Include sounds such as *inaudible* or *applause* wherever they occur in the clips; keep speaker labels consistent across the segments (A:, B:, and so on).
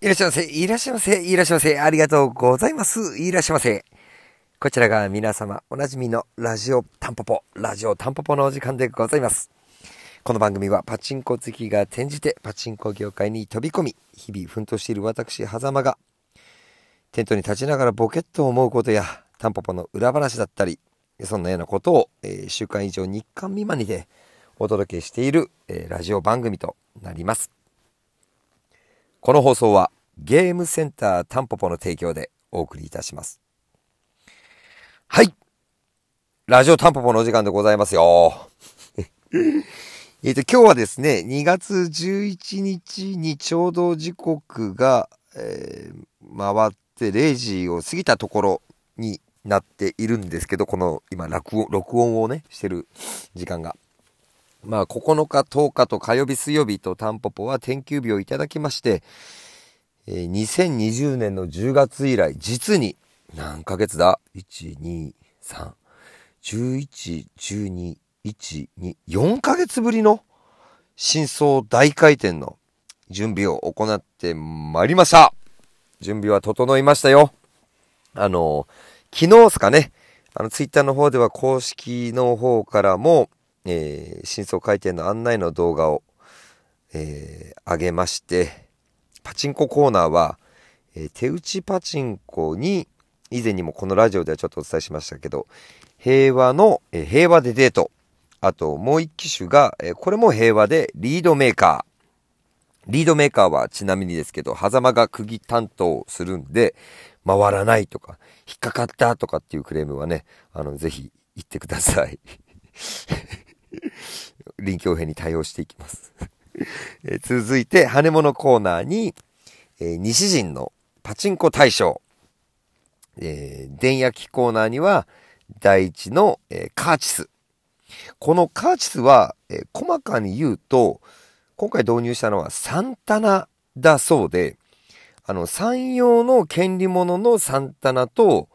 A: いらっしゃいませ、いらっしゃいませ、いらっしゃいませ、ありがとうございます。いらっしゃいませ。こちらが皆様おなじみのラジオタンポポ、ラジオタンポポのお時間でございます。この番組はパチンコ好きが転じてパチンコ業界に飛び込み、日々奮闘している私、狭間が、テントに立ちながらボケッと思うことや、タンポポの裏話だったり、そんなようなことを、えー、週間以上日間未満にでお届けしている、えー、ラジオ番組となります。この放送はゲームセンタータンポポの提供でお送りいたします。はい。ラジオタンポポのお時間でございますよ。*laughs* えっと、今日はですね、2月11日にちょうど時刻が、えー、回って0時を過ぎたところになっているんですけど、この今録音、録音をね、してる時間が。まあ、9日、10日と火曜日、水曜日とタンポポは天休日をいただきまして、えー、2020年の10月以来、実に何ヶ月だ ?1、2、3、11、12、1、2、4ヶ月ぶりの真相大回転の準備を行ってまいりました。準備は整いましたよ。あの、昨日ですかね、あの、ツイッターの方では公式の方からも、えー、真相回転の案内の動画を、えー、上げまして、パチンココーナーは、えー、手打ちパチンコに、以前にもこのラジオではちょっとお伝えしましたけど、平和の、えー、平和でデート。あと、もう一機種が、えー、これも平和でリードメーカー。リードメーカーはちなみにですけど、狭間が釘担当するんで、回らないとか、引っかかったとかっていうクレームはね、あの、ぜひ言ってください。臨機応変に対応していきます *laughs* え続いて、羽物コーナーに、えー、西陣のパチンコ大賞。えー、電焼きコーナーには、第一の、えー、カーチス。このカーチスは、え、細かに言うと、今回導入したのはサンタナだそうで、あの、山陽の権利者のサンタナと、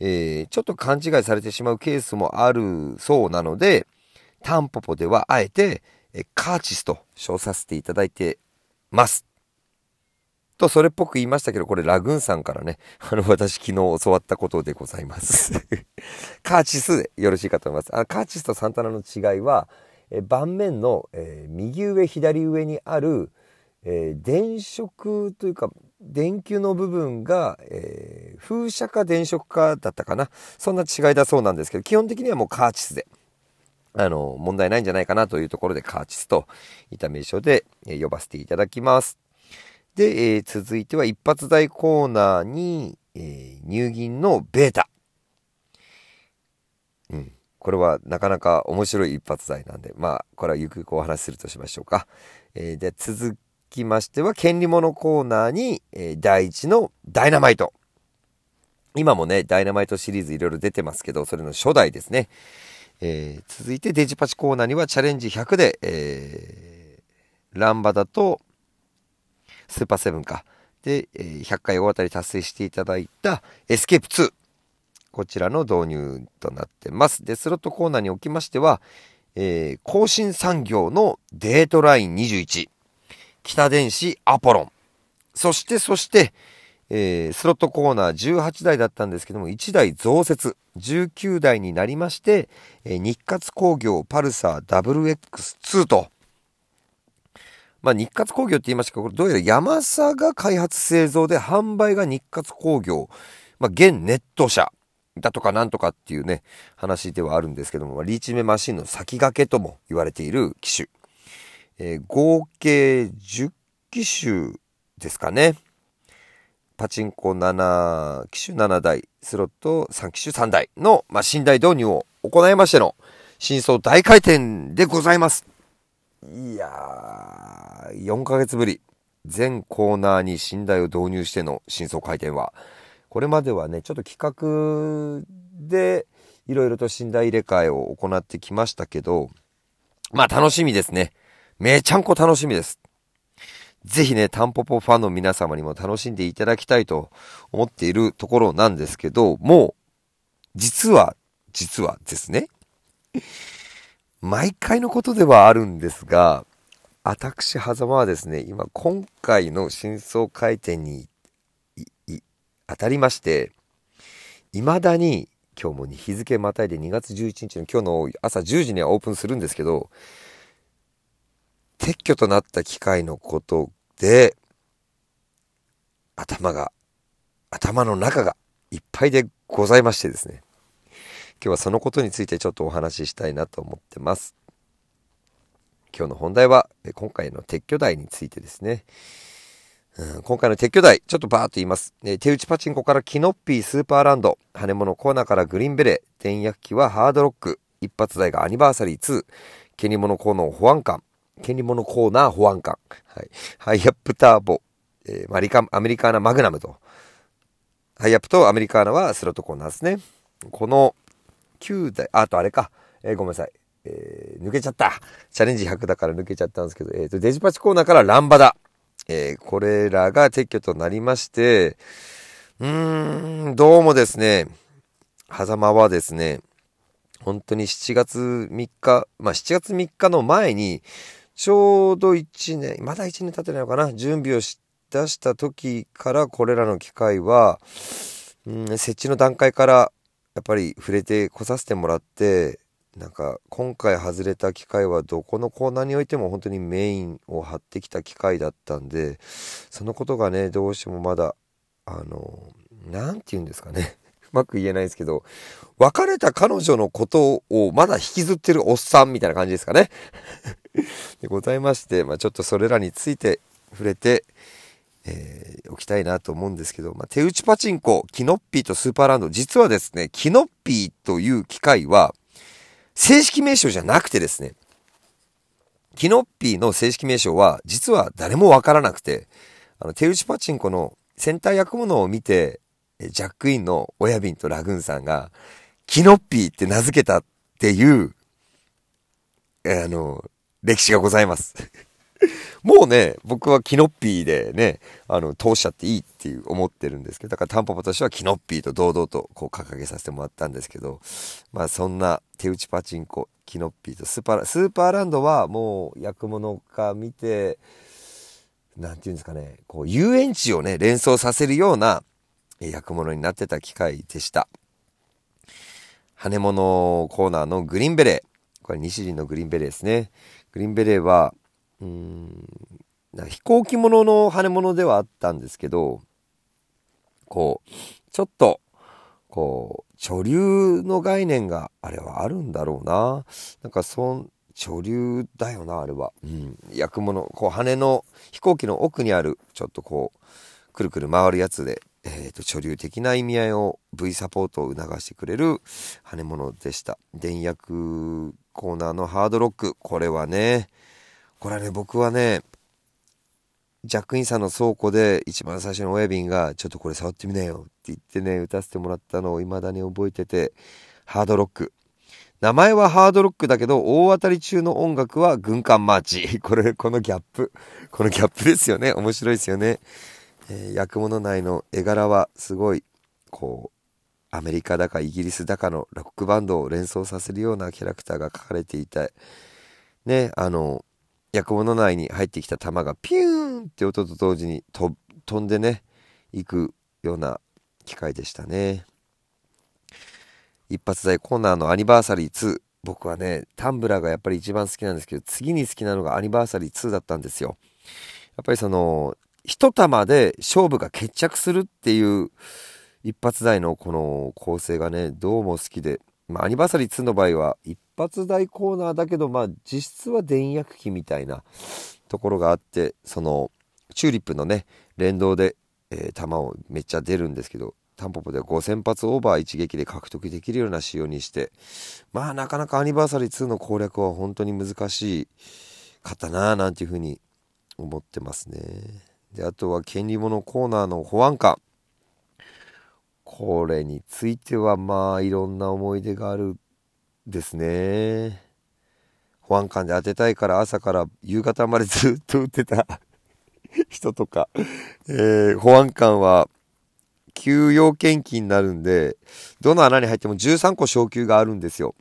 A: えー、ちょっと勘違いされてしまうケースもあるそうなので、タンポポではあえて、えカーチスと称させていただいてます。と、それっぽく言いましたけど、これラグーンさんからね、*laughs* あの、私昨日教わったことでございます。*laughs* カーチスでよろしいかと思います。あカーチスとサンタナの違いは、え盤面の、えー、右上、左上にある、えー、電飾というか、電球の部分が、えー、風車か電飾かだったかな。そんな違いだそうなんですけど、基本的にはもうカーチスで。あの、問題ないんじゃないかなというところでカーチスといった名称で、呼ばせていただきます。で、えー、続いては一発台コーナーに、えー、入銀のベータ。うん。これはなかなか面白い一発台なんで、まあ、これはゆくゆくお話しするとしましょうか。えー、で、続きましては、権利物コーナーに、えー、第一のダイナマイト。今もね、ダイナマイトシリーズいろいろ出てますけど、それの初代ですね。えー、続いてデジパチコーナーにはチャレンジ100で、えー、ランバダとスーパーセブンか。で、え、100回大当たり達成していただいたエスケープ2。こちらの導入となってます。で、スロットコーナーにおきましては、えー、興進産業のデートライン21。北電子アポロン。そして、そして、えー、スロットコーナー18台だったんですけども、1台増設。19台になりまして、えー、日活興業パルサー WX2 と、まあ、日活興業って言いましたけど、どうやら山佐が開発製造で販売が日活興業、まあ、現ネット社だとかなんとかっていうね、話ではあるんですけども、ま、リーチメマシンの先駆けとも言われている機種。えー、合計10機種ですかね。パチンコ7機種7台、スロット3機種3台の、まあ、寝台導入を行いましての、真相大回転でございます。いやー、4ヶ月ぶり。全コーナーに寝台を導入しての真相回転は、これまではね、ちょっと企画でいろいろと寝台入れ替えを行ってきましたけど、まあ楽しみですね。めちゃんこ楽しみです。ぜひね、タンポポファンの皆様にも楽しんでいただきたいと思っているところなんですけど、もう、実は、実はですね、*laughs* 毎回のことではあるんですが、私、狭間はですね、今、今回の真相回転に当たりまして、未だに、今日も日付またいで2月11日の今日の朝10時にはオープンするんですけど、撤去となった機械のことで、頭が、頭の中がいっぱいでございましてですね。今日はそのことについてちょっとお話ししたいなと思ってます。今日の本題は、今回の撤去台についてですね。うん、今回の撤去台、ちょっとバーっと言います。え手打ちパチンコからキノッピースーパーランド、羽物コーナーからグリーンベレー、電薬機はハードロック、一発台がアニバーサリー2、ケニモノコーナー保安官、ケニモノコーナー保安官、はい、ハイアップターボ、えー、マリカアメリカーナマグナムと、ハイアップとアメリカーナはスロットコーナーですね。この9台、あとあれか、えー、ごめんなさい。えー、抜けちゃった。チャレンジ100だから抜けちゃったんですけど、えっ、ー、と、デジパチコーナーからランバダ。えー、これらが撤去となりまして、うーん、どうもですね、狭間はですね、本当に7月3日、まあ7月3日の前に、ちょうど1年、まだ1年経ってないのかな、準備をし出した時からこれらの機械は、うん、設置の段階からやっぱり触れてこさせてもらって、なんか今回外れた機械はどこのコーナーにおいても本当にメインを張ってきた機械だったんでそのことがねどうしてもまだあの何て言うんですかね。まく言えないですけど別れた彼女のことをまだ引きずってるおっさんみたいな感じですかね。*laughs* でございまして、まあ、ちょっとそれらについて触れてえー、おきたいなと思うんですけど、まあ、手打ちパチンコ、キノッピーとスーパーランド、実はですね、キノッピーという機械は、正式名称じゃなくてですね、キノッピーの正式名称は、実は誰もわからなくて、あの、手打ちパチンコの戦隊役物を見て、ジャックインの親瓶とラグーンさんが、キノッピーって名付けたっていう、あの、歴史がございます。*laughs* もうね、僕はキノッピーでね、あの、通しちゃっていいっていう思ってるんですけど、だからタンポポとしてはキノッピーと堂々とこう掲げさせてもらったんですけど、まあそんな手打ちパチンコ、キノッピーとスーパー、スーパーランドはもう役物か見て、なんていうんですかね、こう遊園地をね、連想させるような役物になってた機械でした。羽物コーナーのグリーンベレー。これ西陣のグリーンベレーですね。グリーンベレーは、うん飛行機ものの羽物ではあったんですけどこうちょっとこう潮流の概念があれはあるんだろうななんかそん潮流だよなあれは、うん、焼くものこう羽の飛行機の奥にあるちょっとこうくるくる回るやつで、えーと、潮流的な意味合いを V サポートを促してくれる羽物でした電役コーナーのハードロックこれはねこれはね、僕はね、ジャックインさんの倉庫で一番最初の親分が、ちょっとこれ触ってみなよって言ってね、打たせてもらったのを未だに覚えてて、ハードロック。名前はハードロックだけど、大当たり中の音楽は軍艦マーチ。*laughs* これ、このギャップ。このギャップですよね。面白いですよね。えー、役物内の絵柄はすごい、こう、アメリカだかイギリスだかのロックバンドを連想させるようなキャラクターが描かれていて、ね、あの、役物内に入ってきた弾がピューンって音と同時に飛んでね行くような機械でしたね。一発台コーナーのアニバーサリー2僕はねタンブラーがやっぱり一番好きなんですけど次に好きなのがアニバーサリー2だったんですよ。やっぱりその一玉で勝負が決着するっていう一発台のこの構成がねどうも好きでまあ、アニバーサリー2の場合は一発台コーナーだけど、まあ、実質は電薬機みたいなところがあって、その、チューリップのね、連動で、えー、弾をめっちゃ出るんですけど、タンポポでは5000発オーバー一撃で獲得できるような仕様にして、まあ、なかなかアニバーサリー2の攻略は本当に難しかったなぁ、なんていうふうに思ってますね。で、あとは権利物コーナーの保安官。これについてはまあいろんな思い出があるですね。保安官で当てたいから朝から夕方までずっと打ってた *laughs* 人とか、えー、保安官は給与献金になるんで、どの穴に入っても13個昇給があるんですよ。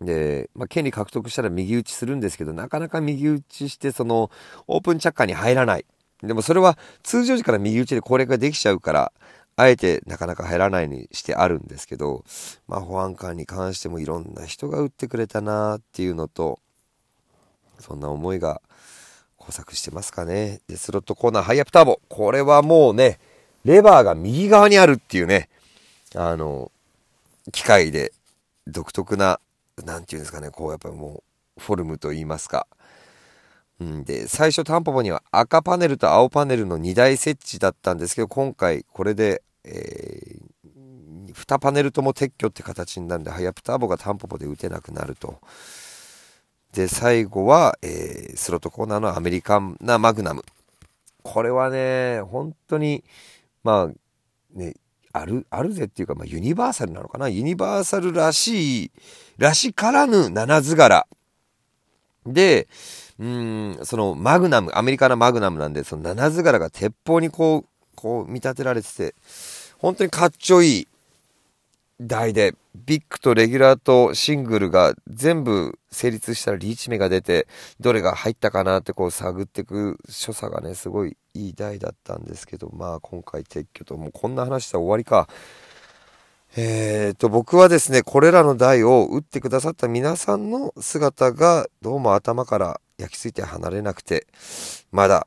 A: で、まあ、権利獲得したら右打ちするんですけど、なかなか右打ちして、その、オープンチャッカーに入らない。でもそれは通常時から右打ちで攻略ができちゃうから、あえてなかなか入らないにしてあるんですけど、まあ保安官に関してもいろんな人が打ってくれたなっていうのと、そんな思いが交錯してますかね。で、スロットコーナーハイアップターボ。これはもうね、レバーが右側にあるっていうね、あの、機械で独特な、なんていうんですかね、こうやっぱもう、フォルムと言いますか。うん、で、最初タンポポには赤パネルと青パネルの2台設置だったんですけど、今回これで、えー、2パネルとも撤去って形になるんで、ハイアップターボがタンポポで打てなくなると。で、最後は、えー、スロットコーナーのアメリカンなマグナム。これはね、本当に、まあ、ね、ある、あるぜっていうか、まあ、ユニバーサルなのかな？ユニバーサルらしい、らしからぬ七図柄。で、うん、そのマグナム、アメリカのマグナムなんで、その七図柄が鉄砲にこう、こう見立てられてて、本当にかっちょいい台で、ビッグとレギュラーとシングルが全部成立したらリーチ目が出て、どれが入ったかなってこう探っていく所作がね、すごいいい台だったんですけど、まあ今回撤去と、もうこんな話したら終わりか。えーと、僕はですね、これらの台を打ってくださった皆さんの姿がどうも頭から焼き付いて離れなくて、まだ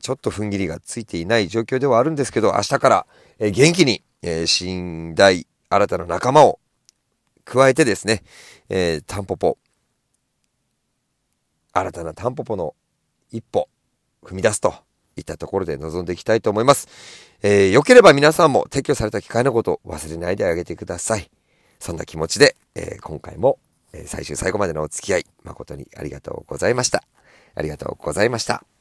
A: ちょっと踏ん切りがついていない状況ではあるんですけど、明日から、え元気に、え、新台、新たな仲間を加えてですね、えー、タンポポ、新たなタンポポの一歩踏み出すといったところで臨んでいきたいと思います。えー、良ければ皆さんも撤去された機械のことを忘れないであげてください。そんな気持ちで、えー、今回も、え、最終最後までのお付き合い誠にありがとうございました。ありがとうございました。